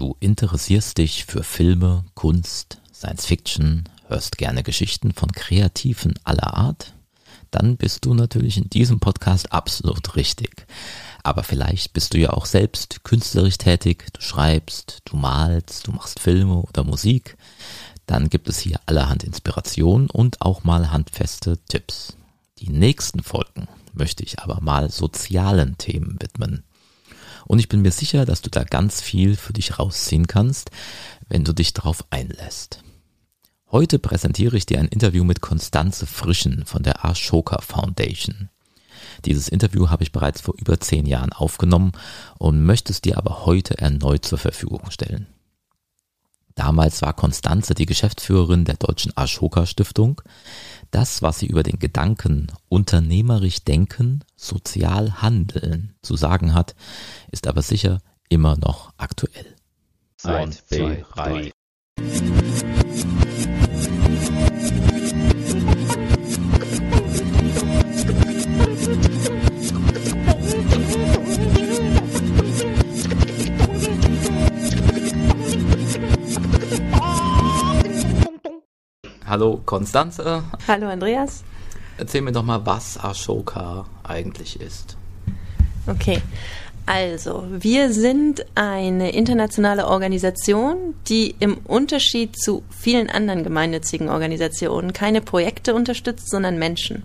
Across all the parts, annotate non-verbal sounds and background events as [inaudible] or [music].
Du interessierst dich für Filme, Kunst, Science Fiction, hörst gerne Geschichten von Kreativen aller Art? Dann bist du natürlich in diesem Podcast absolut richtig. Aber vielleicht bist du ja auch selbst künstlerisch tätig, du schreibst, du malst, du machst Filme oder Musik. Dann gibt es hier allerhand Inspiration und auch mal handfeste Tipps. Die nächsten Folgen möchte ich aber mal sozialen Themen widmen. Und ich bin mir sicher, dass du da ganz viel für dich rausziehen kannst, wenn du dich darauf einlässt. Heute präsentiere ich dir ein Interview mit Konstanze Frischen von der Ashoka Foundation. Dieses Interview habe ich bereits vor über zehn Jahren aufgenommen und möchte es dir aber heute erneut zur Verfügung stellen. Damals war Konstanze die Geschäftsführerin der Deutschen Ashoka Stiftung. Das, was sie über den Gedanken unternehmerisch denken, sozial handeln zu sagen hat, ist aber sicher immer noch aktuell. Eins, zwei, drei. Hallo Konstanze. Hallo Andreas. Erzähl mir doch mal, was Ashoka eigentlich ist. Okay. Also, wir sind eine internationale Organisation, die im Unterschied zu vielen anderen gemeinnützigen Organisationen keine Projekte unterstützt, sondern Menschen.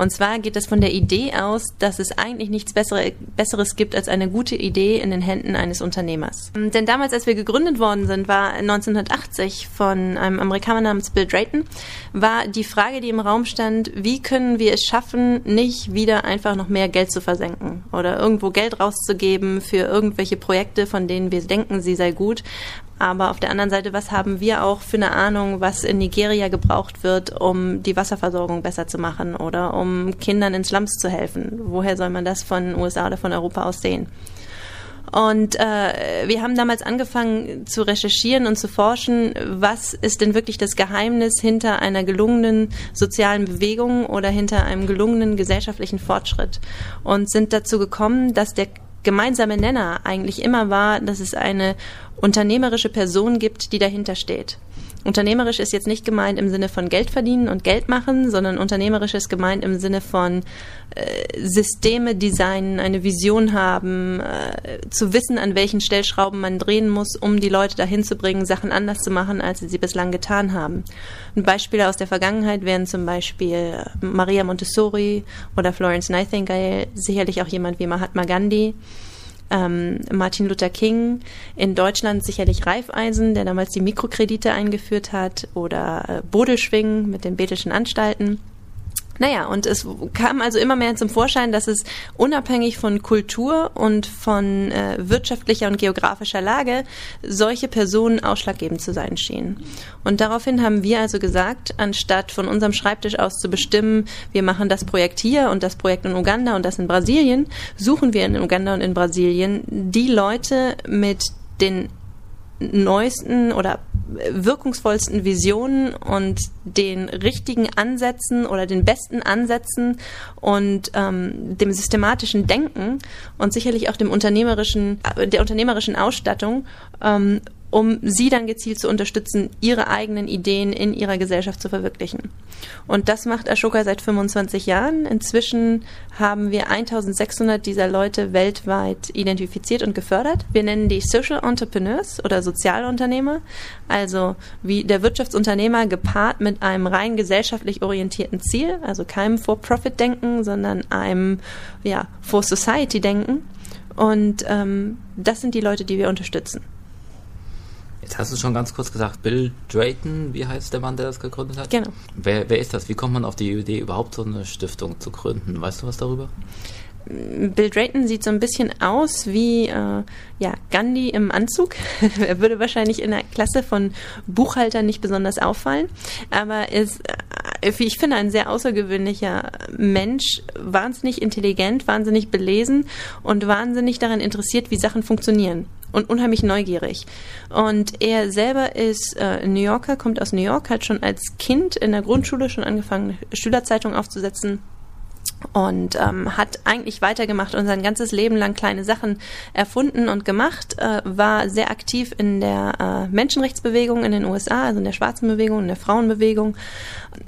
Und zwar geht es von der Idee aus, dass es eigentlich nichts Bessere, Besseres gibt als eine gute Idee in den Händen eines Unternehmers. Denn damals, als wir gegründet worden sind, war 1980 von einem Amerikaner namens Bill Drayton, war die Frage, die im Raum stand, wie können wir es schaffen, nicht wieder einfach noch mehr Geld zu versenken oder irgendwo Geld rauszugeben für irgendwelche Projekte, von denen wir denken, sie sei gut, aber auf der anderen Seite, was haben wir auch für eine Ahnung, was in Nigeria gebraucht wird, um die Wasserversorgung besser zu machen oder um Kindern in Slums zu helfen? Woher soll man das von USA oder von Europa aus sehen? Und äh, wir haben damals angefangen zu recherchieren und zu forschen, was ist denn wirklich das Geheimnis hinter einer gelungenen sozialen Bewegung oder hinter einem gelungenen gesellschaftlichen Fortschritt. Und sind dazu gekommen, dass der gemeinsame Nenner eigentlich immer war, dass es eine unternehmerische Person gibt, die dahinter steht. Unternehmerisch ist jetzt nicht gemeint im Sinne von Geld verdienen und Geld machen, sondern unternehmerisch ist gemeint im Sinne von äh, Systeme designen, eine Vision haben, äh, zu wissen, an welchen Stellschrauben man drehen muss, um die Leute dahin zu bringen, Sachen anders zu machen, als sie sie bislang getan haben. Und Beispiele aus der Vergangenheit wären zum Beispiel Maria Montessori oder Florence Nightingale, sicherlich auch jemand wie Mahatma Gandhi ähm, Martin Luther King, in Deutschland sicherlich Reifeisen, der damals die Mikrokredite eingeführt hat, oder äh, Bodelschwing mit den Bethelschen Anstalten. Naja, und es kam also immer mehr zum Vorschein, dass es unabhängig von Kultur und von äh, wirtschaftlicher und geografischer Lage solche Personen ausschlaggebend zu sein schienen. Und daraufhin haben wir also gesagt, anstatt von unserem Schreibtisch aus zu bestimmen, wir machen das Projekt hier und das Projekt in Uganda und das in Brasilien, suchen wir in Uganda und in Brasilien die Leute mit den neuesten oder wirkungsvollsten Visionen und den richtigen Ansätzen oder den besten Ansätzen und ähm, dem systematischen Denken und sicherlich auch dem unternehmerischen, der unternehmerischen Ausstattung, ähm, um sie dann gezielt zu unterstützen, ihre eigenen Ideen in ihrer Gesellschaft zu verwirklichen. Und das macht Ashoka seit 25 Jahren. Inzwischen haben wir 1600 dieser Leute weltweit identifiziert und gefördert. Wir nennen die Social Entrepreneurs oder Sozialunternehmer, also wie der Wirtschaftsunternehmer gepaart mit einem rein gesellschaftlich orientierten Ziel, also keinem For-Profit-Denken, sondern einem ja, For-Society-Denken. Und ähm, das sind die Leute, die wir unterstützen. Jetzt hast du schon ganz kurz gesagt, Bill Drayton, wie heißt der Mann, der das gegründet hat? Genau. Wer, wer ist das? Wie kommt man auf die Idee, überhaupt so eine Stiftung zu gründen? Weißt du was darüber? Bill Drayton sieht so ein bisschen aus wie äh, ja, Gandhi im Anzug. [laughs] er würde wahrscheinlich in der Klasse von Buchhaltern nicht besonders auffallen, aber ist, äh, ich finde, ein sehr außergewöhnlicher Mensch, wahnsinnig intelligent, wahnsinnig belesen und wahnsinnig daran interessiert, wie Sachen funktionieren und unheimlich neugierig. Und er selber ist äh, New Yorker, kommt aus New York, hat schon als Kind in der Grundschule schon angefangen, Schülerzeitung aufzusetzen und ähm, hat eigentlich weitergemacht und sein ganzes Leben lang kleine Sachen erfunden und gemacht, äh, war sehr aktiv in der äh, Menschenrechtsbewegung in den USA, also in der schwarzen Bewegung, in der Frauenbewegung,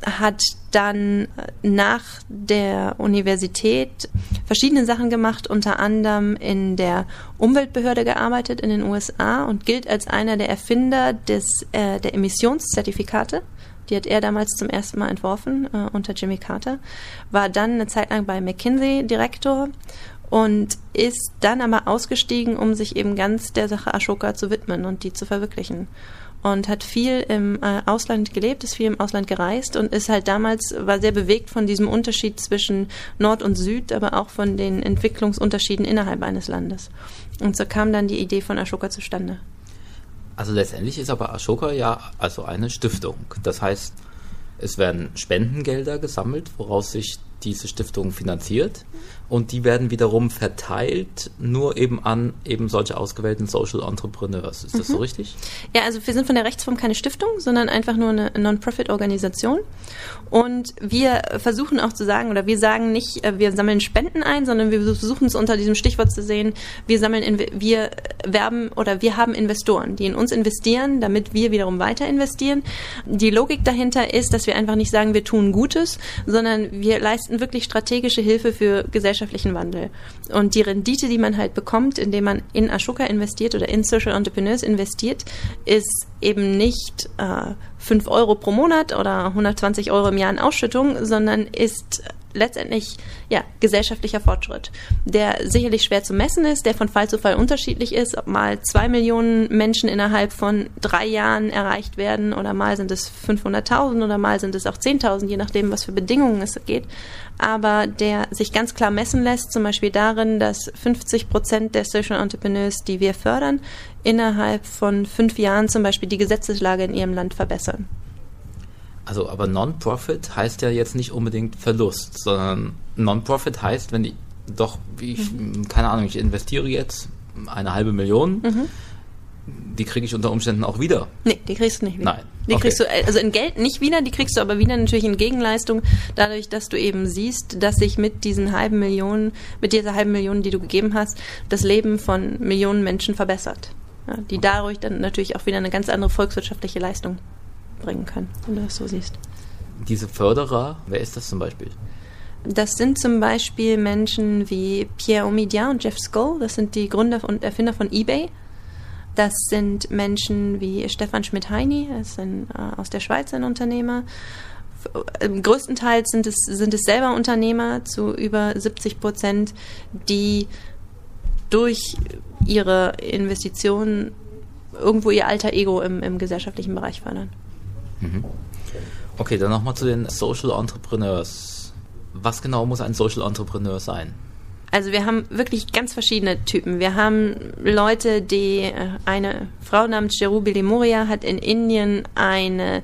hat dann äh, nach der Universität verschiedene Sachen gemacht, unter anderem in der Umweltbehörde gearbeitet in den USA und gilt als einer der Erfinder des, äh, der Emissionszertifikate die hat er damals zum ersten Mal entworfen äh, unter Jimmy Carter. War dann eine Zeit lang bei McKinsey Direktor und ist dann aber ausgestiegen, um sich eben ganz der Sache Ashoka zu widmen und die zu verwirklichen. Und hat viel im äh, Ausland gelebt, ist viel im Ausland gereist und ist halt damals, war sehr bewegt von diesem Unterschied zwischen Nord und Süd, aber auch von den Entwicklungsunterschieden innerhalb eines Landes. Und so kam dann die Idee von Ashoka zustande. Also letztendlich ist aber Ashoka ja also eine Stiftung. Das heißt, es werden Spendengelder gesammelt, woraus sich diese Stiftung finanziert und die werden wiederum verteilt nur eben an eben solche ausgewählten Social Entrepreneurs. Ist das mhm. so richtig? Ja, also wir sind von der Rechtsform keine Stiftung, sondern einfach nur eine Non-Profit-Organisation. Und wir versuchen auch zu sagen, oder wir sagen nicht, äh, wir sammeln Spenden ein, sondern wir versuchen es unter diesem Stichwort zu sehen, wir sammeln, wir werben oder wir haben Investoren, die in uns investieren, damit wir wiederum weiter investieren. Die Logik dahinter ist, dass wir einfach nicht sagen, wir tun Gutes, sondern wir leisten wirklich strategische Hilfe für Gesellschaft gesellschaftlichen Wandel. Und die Rendite, die man halt bekommt, indem man in Ashoka investiert oder in Social Entrepreneurs investiert, ist eben nicht äh, 5 Euro pro Monat oder 120 Euro im Jahr in Ausschüttung, sondern ist letztendlich ja, gesellschaftlicher Fortschritt, der sicherlich schwer zu messen ist, der von Fall zu Fall unterschiedlich ist, ob mal zwei Millionen Menschen innerhalb von drei Jahren erreicht werden oder mal sind es 500.000 oder mal sind es auch 10.000, je nachdem, was für Bedingungen es geht, aber der sich ganz klar messen lässt, zum Beispiel darin, dass 50 Prozent der Social Entrepreneurs, die wir fördern, innerhalb von fünf Jahren zum Beispiel die Gesetzeslage in ihrem Land verbessern. Also, aber Non-Profit heißt ja jetzt nicht unbedingt Verlust, sondern Non-Profit heißt, wenn ich doch, ich, mhm. keine Ahnung, ich investiere jetzt eine halbe Million, mhm. die kriege ich unter Umständen auch wieder. Nee, die kriegst du nicht wieder. Nein. Die okay. kriegst du, also in Geld nicht wieder, die kriegst du aber wieder natürlich in Gegenleistung, dadurch, dass du eben siehst, dass sich mit diesen halben Millionen, mit dieser halben Million, die du gegeben hast, das Leben von Millionen Menschen verbessert. Ja, die dadurch dann natürlich auch wieder eine ganz andere volkswirtschaftliche Leistung bringen können, wenn du das so siehst. Diese Förderer, wer ist das zum Beispiel? Das sind zum Beispiel Menschen wie Pierre Omidyar und Jeff Skoll, das sind die Gründer und Erfinder von eBay. Das sind Menschen wie Stefan Schmidt-Heini, das ein, äh, aus der Schweiz ein Unternehmer. Größtenteils sind es, sind es selber Unternehmer zu über 70 Prozent, die durch ihre Investitionen irgendwo ihr alter Ego im, im gesellschaftlichen Bereich fördern. Mhm. Okay, dann nochmal zu den Social Entrepreneurs. Was genau muss ein Social Entrepreneur sein? Also wir haben wirklich ganz verschiedene Typen. Wir haben Leute, die äh, eine Frau namens Cherubili Moria hat in Indien eine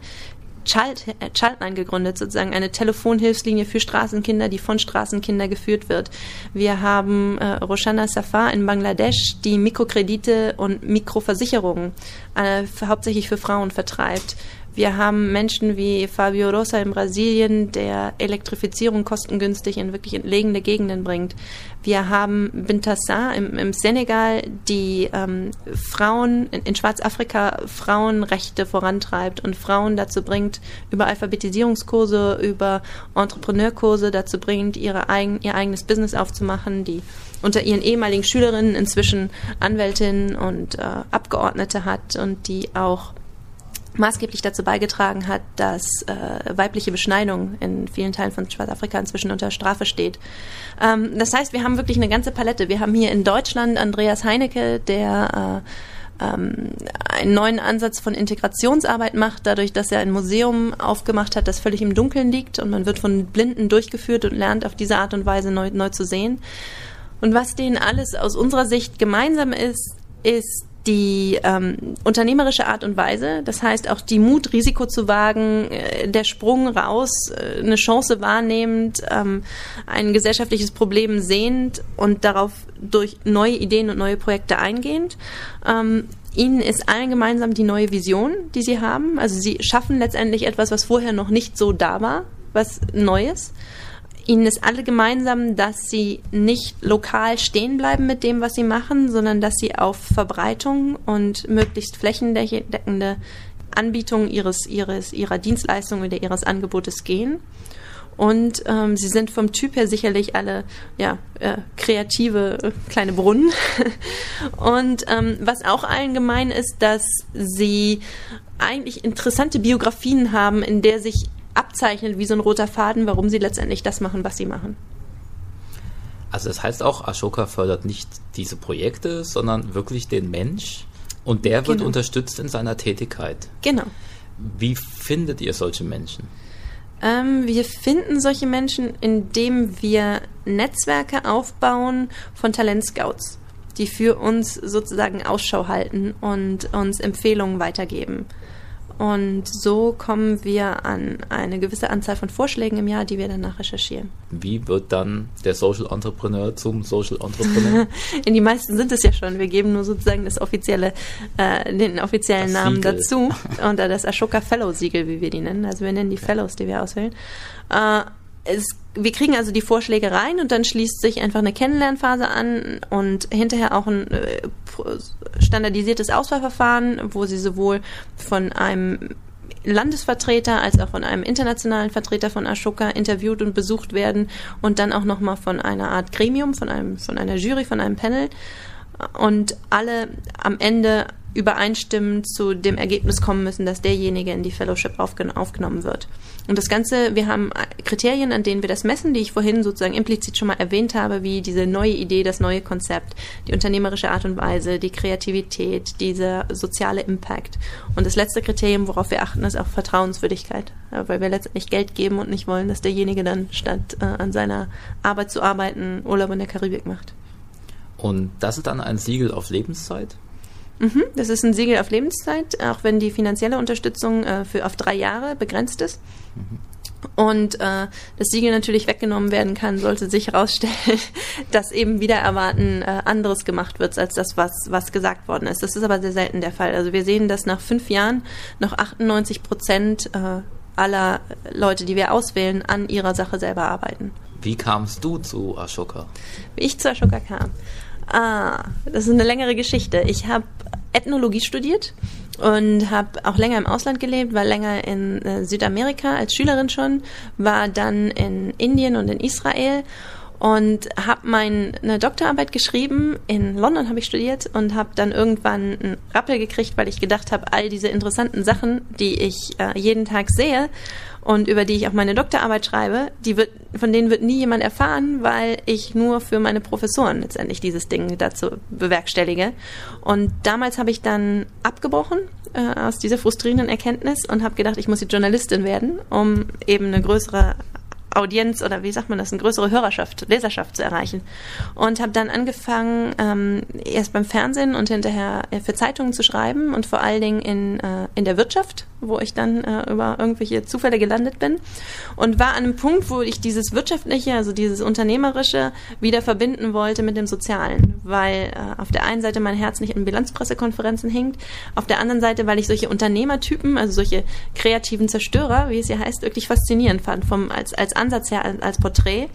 Child, äh, Childline gegründet, sozusagen eine Telefonhilfslinie für Straßenkinder, die von Straßenkinder geführt wird. Wir haben äh, Roshana Safar in Bangladesch, die Mikrokredite und Mikroversicherungen äh, hauptsächlich für Frauen vertreibt. Wir haben Menschen wie Fabio Rosa in Brasilien, der Elektrifizierung kostengünstig in wirklich entlegene Gegenden bringt. Wir haben Bintassar im, im Senegal, die ähm, Frauen in, in Schwarzafrika Frauenrechte vorantreibt und Frauen dazu bringt, über Alphabetisierungskurse, über Entrepreneurkurse dazu bringt, ihre eigen, ihr eigenes Business aufzumachen, die unter ihren ehemaligen Schülerinnen inzwischen Anwältinnen und äh, Abgeordnete hat und die auch maßgeblich dazu beigetragen hat, dass äh, weibliche Beschneidung in vielen Teilen von Schwarzafrika inzwischen unter Strafe steht. Ähm, das heißt, wir haben wirklich eine ganze Palette. Wir haben hier in Deutschland Andreas Heinecke, der äh, ähm, einen neuen Ansatz von Integrationsarbeit macht, dadurch, dass er ein Museum aufgemacht hat, das völlig im Dunkeln liegt und man wird von Blinden durchgeführt und lernt auf diese Art und Weise neu, neu zu sehen. Und was denen alles aus unserer Sicht gemeinsam ist, ist die ähm, unternehmerische Art und Weise, das heißt auch die Mut, Risiko zu wagen, äh, der Sprung raus, äh, eine Chance wahrnehmend, ähm, ein gesellschaftliches Problem sehend und darauf durch neue Ideen und neue Projekte eingehend. Ähm, Ihnen ist allen gemeinsam die neue Vision, die Sie haben. Also Sie schaffen letztendlich etwas, was vorher noch nicht so da war, was Neues ihnen ist alle gemeinsam, dass sie nicht lokal stehen bleiben mit dem, was sie machen, sondern dass sie auf Verbreitung und möglichst flächendeckende Anbietung ihres, ihres, ihrer Dienstleistung oder ihres Angebotes gehen. Und ähm, sie sind vom Typ her sicherlich alle ja, äh, kreative äh, kleine Brunnen. [laughs] und ähm, was auch allen gemein ist, dass sie eigentlich interessante Biografien haben, in der sich abzeichnet wie so ein roter Faden, warum sie letztendlich das machen, was sie machen. Also das heißt auch, Ashoka fördert nicht diese Projekte, sondern wirklich den Mensch und der wird genau. unterstützt in seiner Tätigkeit. Genau. Wie findet ihr solche Menschen? Ähm, wir finden solche Menschen, indem wir Netzwerke aufbauen von Talentscouts, die für uns sozusagen Ausschau halten und uns Empfehlungen weitergeben. Und so kommen wir an eine gewisse Anzahl von Vorschlägen im Jahr, die wir danach recherchieren. Wie wird dann der Social Entrepreneur zum Social Entrepreneur? [laughs] In die meisten sind es ja schon. Wir geben nur sozusagen das offizielle, äh, den offiziellen das Namen Siegel. dazu unter das Ashoka Fellow Siegel, wie wir die nennen. Also wir nennen die Fellows, die wir auswählen. Äh, es, wir kriegen also die Vorschläge rein und dann schließt sich einfach eine Kennenlernphase an und hinterher auch ein äh, standardisiertes Auswahlverfahren, wo sie sowohl von einem Landesvertreter als auch von einem internationalen Vertreter von Ashoka interviewt und besucht werden und dann auch nochmal von einer Art Gremium, von einem, von einer Jury, von einem Panel. Und alle am Ende übereinstimmend zu dem Ergebnis kommen müssen, dass derjenige in die Fellowship aufgen aufgenommen wird. Und das Ganze, wir haben Kriterien, an denen wir das messen, die ich vorhin sozusagen implizit schon mal erwähnt habe, wie diese neue Idee, das neue Konzept, die unternehmerische Art und Weise, die Kreativität, dieser soziale Impact. Und das letzte Kriterium, worauf wir achten, ist auch Vertrauenswürdigkeit, weil wir letztendlich Geld geben und nicht wollen, dass derjenige dann statt äh, an seiner Arbeit zu arbeiten Urlaub in der Karibik macht. Und das ist dann ein Siegel auf Lebenszeit? Mhm, das ist ein Siegel auf Lebenszeit, auch wenn die finanzielle Unterstützung äh, für auf drei Jahre begrenzt ist. Mhm. Und äh, das Siegel natürlich weggenommen werden kann, sollte sich herausstellen, [laughs] dass eben wieder erwarten äh, anderes gemacht wird als das, was, was gesagt worden ist. Das ist aber sehr selten der Fall. Also wir sehen, dass nach fünf Jahren noch 98 Prozent äh, aller Leute, die wir auswählen, an ihrer Sache selber arbeiten. Wie kamst du zu Ashoka? Wie ich zu Ashoka kam. Ah, das ist eine längere Geschichte. Ich habe Ethnologie studiert und habe auch länger im Ausland gelebt, war länger in äh, Südamerika als Schülerin schon, war dann in Indien und in Israel und habe meine Doktorarbeit geschrieben. In London habe ich studiert und habe dann irgendwann einen Rappel gekriegt, weil ich gedacht habe, all diese interessanten Sachen, die ich äh, jeden Tag sehe und über die ich auch meine Doktorarbeit schreibe, die wird, von denen wird nie jemand erfahren, weil ich nur für meine Professoren letztendlich dieses Ding dazu bewerkstellige. Und damals habe ich dann abgebrochen äh, aus dieser frustrierenden Erkenntnis und habe gedacht, ich muss jetzt Journalistin werden, um eben eine größere Audienz oder wie sagt man das, eine größere Hörerschaft, Leserschaft zu erreichen. Und habe dann angefangen, ähm, erst beim Fernsehen und hinterher äh, für Zeitungen zu schreiben und vor allen Dingen in, äh, in der Wirtschaft, wo ich dann äh, über irgendwelche Zufälle gelandet bin. Und war an einem Punkt, wo ich dieses Wirtschaftliche, also dieses Unternehmerische, wieder verbinden wollte mit dem Sozialen. Weil äh, auf der einen Seite mein Herz nicht in Bilanzpressekonferenzen hängt, auf der anderen Seite, weil ich solche Unternehmertypen, also solche kreativen Zerstörer, wie es ja heißt, wirklich faszinierend fand, vom, als, als Ansatz her als Porträt.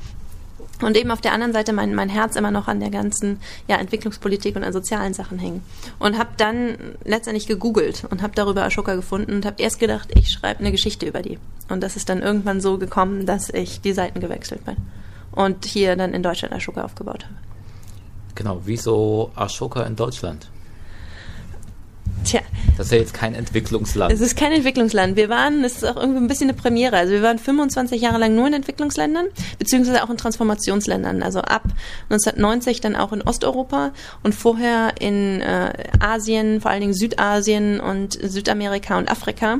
Und eben auf der anderen Seite mein, mein Herz immer noch an der ganzen ja, Entwicklungspolitik und an sozialen Sachen hängen. Und habe dann letztendlich gegoogelt und habe darüber Ashoka gefunden und habe erst gedacht, ich schreibe eine Geschichte über die. Und das ist dann irgendwann so gekommen, dass ich die Seiten gewechselt bin und hier dann in Deutschland Ashoka aufgebaut habe. Genau, wieso Ashoka in Deutschland? Tja. Das ist ja jetzt kein Entwicklungsland. Es ist kein Entwicklungsland. Wir waren, es ist auch irgendwie ein bisschen eine Premiere. Also wir waren 25 Jahre lang nur in Entwicklungsländern, beziehungsweise auch in Transformationsländern. Also ab 1990 dann auch in Osteuropa und vorher in äh, Asien, vor allen Dingen Südasien und Südamerika und Afrika.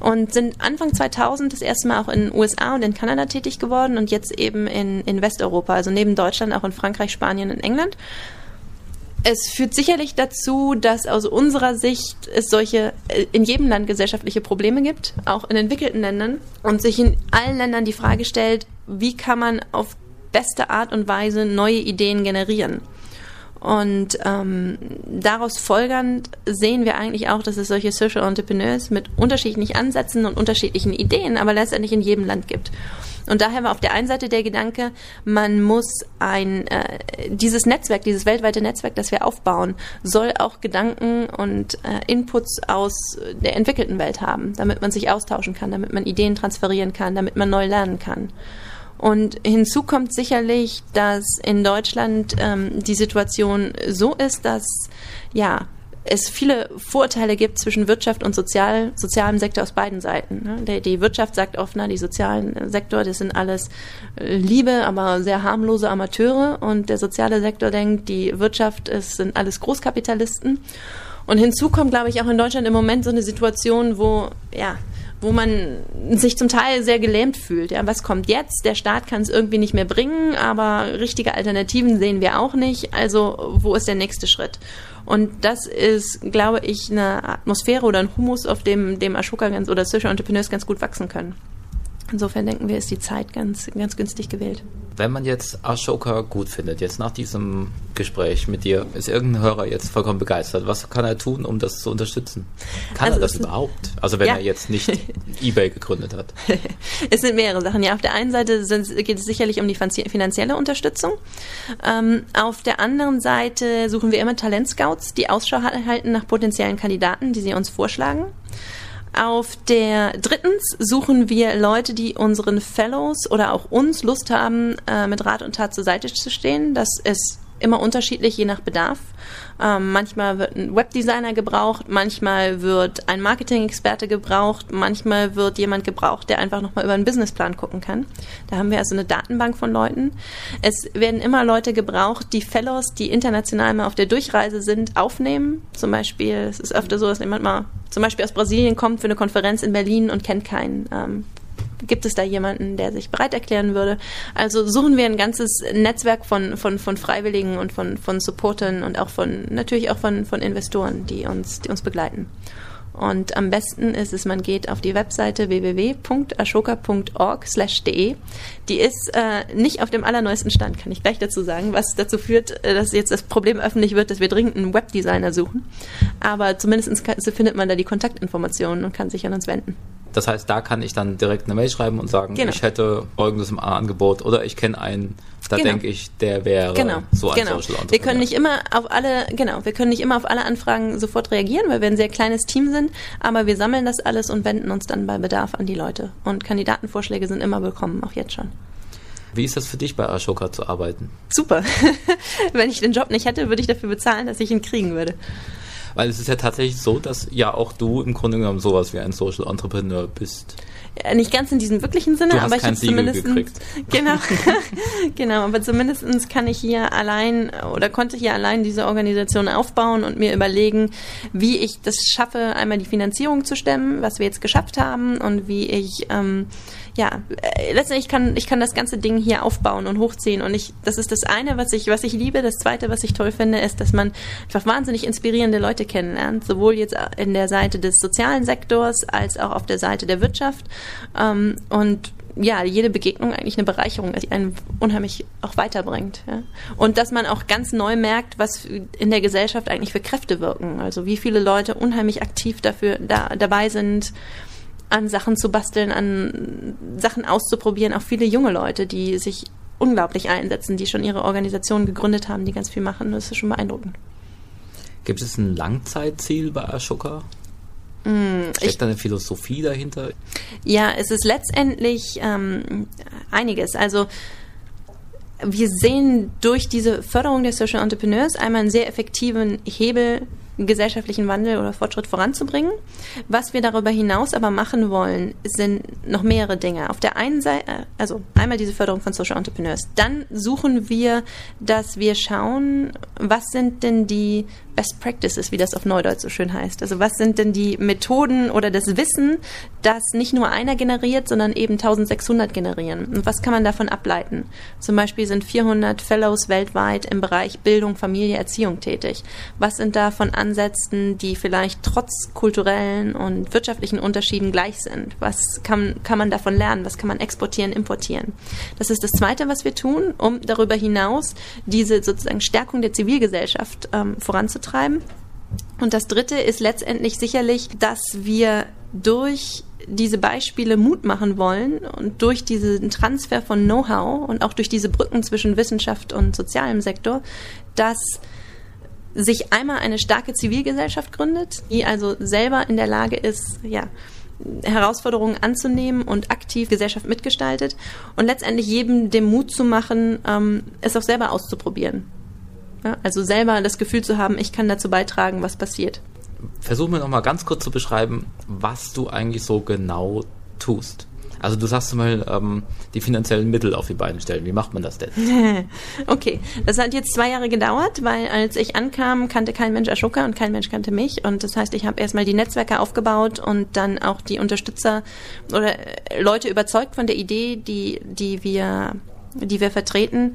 Und sind Anfang 2000 das erste Mal auch in den USA und in Kanada tätig geworden und jetzt eben in, in Westeuropa. Also neben Deutschland auch in Frankreich, Spanien und England es führt sicherlich dazu, dass aus unserer Sicht es solche äh, in jedem Land gesellschaftliche Probleme gibt, auch in entwickelten Ländern, und sich in allen Ländern die Frage stellt, wie kann man auf beste Art und Weise neue Ideen generieren. Und ähm, daraus folgernd sehen wir eigentlich auch, dass es solche Social Entrepreneurs mit unterschiedlichen Ansätzen und unterschiedlichen Ideen, aber letztendlich in jedem Land gibt. Und daher war auf der einen Seite der Gedanke, man muss ein, äh, dieses Netzwerk, dieses weltweite Netzwerk, das wir aufbauen, soll auch Gedanken und äh, Inputs aus der entwickelten Welt haben, damit man sich austauschen kann, damit man Ideen transferieren kann, damit man neu lernen kann. Und hinzu kommt sicherlich, dass in Deutschland ähm, die Situation so ist, dass ja es viele Vorurteile gibt zwischen Wirtschaft und Sozial, sozialem Sektor aus beiden Seiten. Ne? Die, die Wirtschaft sagt oft, na, die sozialen Sektor, das sind alles äh, liebe, aber sehr harmlose Amateure. Und der soziale Sektor denkt, die Wirtschaft, es sind alles Großkapitalisten. Und hinzu kommt, glaube ich, auch in Deutschland im Moment so eine Situation, wo, ja, wo man sich zum Teil sehr gelähmt fühlt. Ja, was kommt jetzt? Der Staat kann es irgendwie nicht mehr bringen, aber richtige Alternativen sehen wir auch nicht. Also wo ist der nächste Schritt? Und das ist, glaube ich, eine Atmosphäre oder ein Humus, auf dem, dem Ashoka ganz oder Social Entrepreneurs ganz gut wachsen können. Insofern denken wir, ist die Zeit ganz, ganz günstig gewählt. Wenn man jetzt Ashoka gut findet, jetzt nach diesem Gespräch mit dir, ist irgendein Hörer jetzt vollkommen begeistert. Was kann er tun, um das zu unterstützen? Kann also er das überhaupt? Also wenn ja. er jetzt nicht [laughs] eBay gegründet hat. [laughs] es sind mehrere Sachen. Ja, auf der einen Seite sind, geht es sicherlich um die finanzielle Unterstützung. Ähm, auf der anderen Seite suchen wir immer Talentscouts, die Ausschau halten nach potenziellen Kandidaten, die sie uns vorschlagen. Auf der drittens suchen wir Leute, die unseren Fellows oder auch uns Lust haben, äh, mit Rat und Tat zur Seite zu stehen. Das ist immer unterschiedlich, je nach Bedarf. Ähm, manchmal wird ein Webdesigner gebraucht, manchmal wird ein Marketing-Experte gebraucht, manchmal wird jemand gebraucht, der einfach nochmal über einen Businessplan gucken kann. Da haben wir also eine Datenbank von Leuten. Es werden immer Leute gebraucht, die Fellows, die international mal auf der Durchreise sind, aufnehmen. Zum Beispiel, es ist öfter so, dass jemand mal zum Beispiel aus Brasilien kommt für eine Konferenz in Berlin und kennt keinen. Ähm, Gibt es da jemanden, der sich bereit erklären würde? Also suchen wir ein ganzes Netzwerk von, von, von Freiwilligen und von, von Supportern und auch von, natürlich auch von, von Investoren, die uns, die uns begleiten. Und am besten ist es, man geht auf die Webseite www.ashoka.org/de. Die ist äh, nicht auf dem allerneuesten Stand, kann ich gleich dazu sagen, was dazu führt, äh, dass jetzt das Problem öffentlich wird, dass wir dringend einen Webdesigner suchen. Aber zumindest findet man da die Kontaktinformationen und kann sich an uns wenden. Das heißt, da kann ich dann direkt eine Mail schreiben und sagen, genau. ich hätte folgendes im Angebot oder ich kenne einen, da genau. denke ich, der wäre genau. so ein genau. Social Wir können nicht immer auf alle, genau, wir können nicht immer auf alle Anfragen sofort reagieren, weil wir ein sehr kleines Team sind, aber wir sammeln das alles und wenden uns dann bei Bedarf an die Leute. Und Kandidatenvorschläge sind immer willkommen, auch jetzt schon. Wie ist das für dich bei Ashoka zu arbeiten? Super. [laughs] Wenn ich den Job nicht hätte, würde ich dafür bezahlen, dass ich ihn kriegen würde. Weil es ist ja tatsächlich so, dass ja auch du im Grunde genommen sowas wie ein Social Entrepreneur bist. Ja, nicht ganz in diesem wirklichen Sinne, du aber ich habe zumindest [laughs] genau, [laughs] genau, aber zumindest kann ich hier allein oder konnte hier allein diese Organisation aufbauen und mir überlegen, wie ich das schaffe, einmal die Finanzierung zu stemmen, was wir jetzt geschafft haben und wie ich ähm, ja, äh, letztendlich kann ich kann das ganze Ding hier aufbauen und hochziehen. Und ich das ist das eine, was ich was ich liebe, das zweite, was ich toll finde, ist, dass man einfach wahnsinnig inspirierende Leute kennenlernt, sowohl jetzt in der Seite des sozialen Sektors als auch auf der Seite der Wirtschaft ähm, und ja, jede Begegnung eigentlich eine Bereicherung ist, die einen unheimlich auch weiterbringt. Ja. Und dass man auch ganz neu merkt, was in der Gesellschaft eigentlich für Kräfte wirken. Also wie viele Leute unheimlich aktiv dafür da, dabei sind, an Sachen zu basteln, an Sachen auszuprobieren. Auch viele junge Leute, die sich unglaublich einsetzen, die schon ihre Organisation gegründet haben, die ganz viel machen. Das ist schon beeindruckend. Gibt es ein Langzeitziel bei Ashoka? Mm, Steckt da eine Philosophie dahinter? Ja, es ist letztendlich ähm, einiges. Also wir sehen durch diese Förderung der Social Entrepreneurs einmal einen sehr effektiven Hebel gesellschaftlichen Wandel oder Fortschritt voranzubringen. Was wir darüber hinaus aber machen wollen, sind noch mehrere Dinge. Auf der einen Seite, also einmal diese Förderung von Social Entrepreneurs. Dann suchen wir, dass wir schauen, was sind denn die Best Practices, wie das auf Neudeutsch so schön heißt. Also was sind denn die Methoden oder das Wissen, das nicht nur einer generiert, sondern eben 1600 generieren? Und was kann man davon ableiten? Zum Beispiel sind 400 Fellows weltweit im Bereich Bildung, Familie, Erziehung tätig. Was sind da von Ansätzen, die vielleicht trotz kulturellen und wirtschaftlichen Unterschieden gleich sind? Was kann, kann man davon lernen? Was kann man exportieren, importieren? Das ist das Zweite, was wir tun, um darüber hinaus diese sozusagen Stärkung der Zivilgesellschaft ähm, voranzutreiben. Und das Dritte ist letztendlich sicherlich, dass wir durch diese Beispiele Mut machen wollen und durch diesen Transfer von Know-how und auch durch diese Brücken zwischen Wissenschaft und sozialem Sektor, dass sich einmal eine starke Zivilgesellschaft gründet, die also selber in der Lage ist, ja, Herausforderungen anzunehmen und aktiv Gesellschaft mitgestaltet und letztendlich jedem den Mut zu machen, ähm, es auch selber auszuprobieren. Ja, also selber das Gefühl zu haben, ich kann dazu beitragen, was passiert. Versuch mir noch mal ganz kurz zu beschreiben, was du eigentlich so genau tust. Also du sagst mal ähm, die finanziellen Mittel auf die Beine stellen. Wie macht man das denn? [laughs] okay, das hat jetzt zwei Jahre gedauert, weil als ich ankam, kannte kein Mensch Ashoka und kein Mensch kannte mich. Und das heißt, ich habe erstmal die Netzwerke aufgebaut und dann auch die Unterstützer oder Leute überzeugt von der Idee, die, die wir die wir vertreten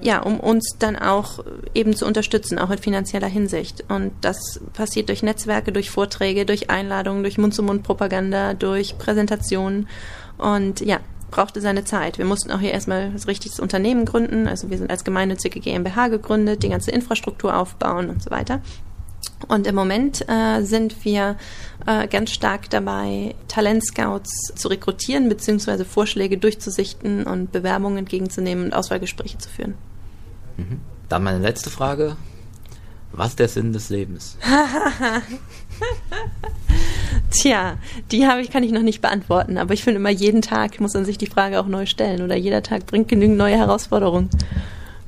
ja, um uns dann auch eben zu unterstützen, auch in finanzieller Hinsicht. Und das passiert durch Netzwerke, durch Vorträge, durch Einladungen, durch Mund-zu-Mund-Propaganda, durch Präsentationen. Und ja, brauchte seine Zeit. Wir mussten auch hier erstmal das richtige Unternehmen gründen. Also wir sind als gemeinnützige GmbH gegründet, die ganze Infrastruktur aufbauen und so weiter. Und im Moment äh, sind wir äh, ganz stark dabei, Talentscouts zu rekrutieren, beziehungsweise Vorschläge durchzusichten und Bewerbungen entgegenzunehmen und Auswahlgespräche zu führen. Mhm. Dann meine letzte Frage. Was ist der Sinn des Lebens? [laughs] [laughs] Tja, die habe ich, kann ich noch nicht beantworten, aber ich finde immer jeden Tag muss man sich die Frage auch neu stellen oder jeder Tag bringt genügend neue Herausforderungen.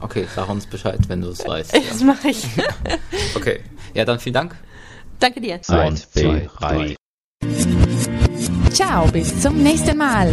Okay, sag uns Bescheid, wenn du es weißt. Das ja. mache ich. [laughs] okay, ja, dann vielen Dank. Danke dir. Eins, zwei, drei. Ciao, bis zum nächsten Mal.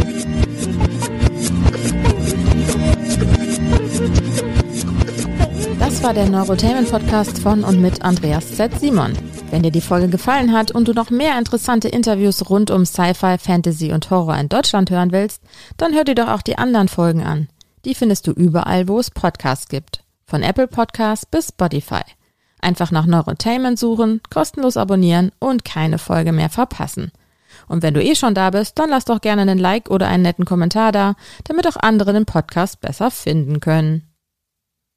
Das war der Neurotainment Podcast von und mit Andreas Z. Simon. Wenn dir die Folge gefallen hat und du noch mehr interessante Interviews rund um Sci-Fi, Fantasy und Horror in Deutschland hören willst, dann hör dir doch auch die anderen Folgen an. Die findest du überall, wo es Podcasts gibt. Von Apple Podcasts bis Spotify. Einfach nach Neurotainment suchen, kostenlos abonnieren und keine Folge mehr verpassen. Und wenn du eh schon da bist, dann lass doch gerne einen Like oder einen netten Kommentar da, damit auch andere den Podcast besser finden können.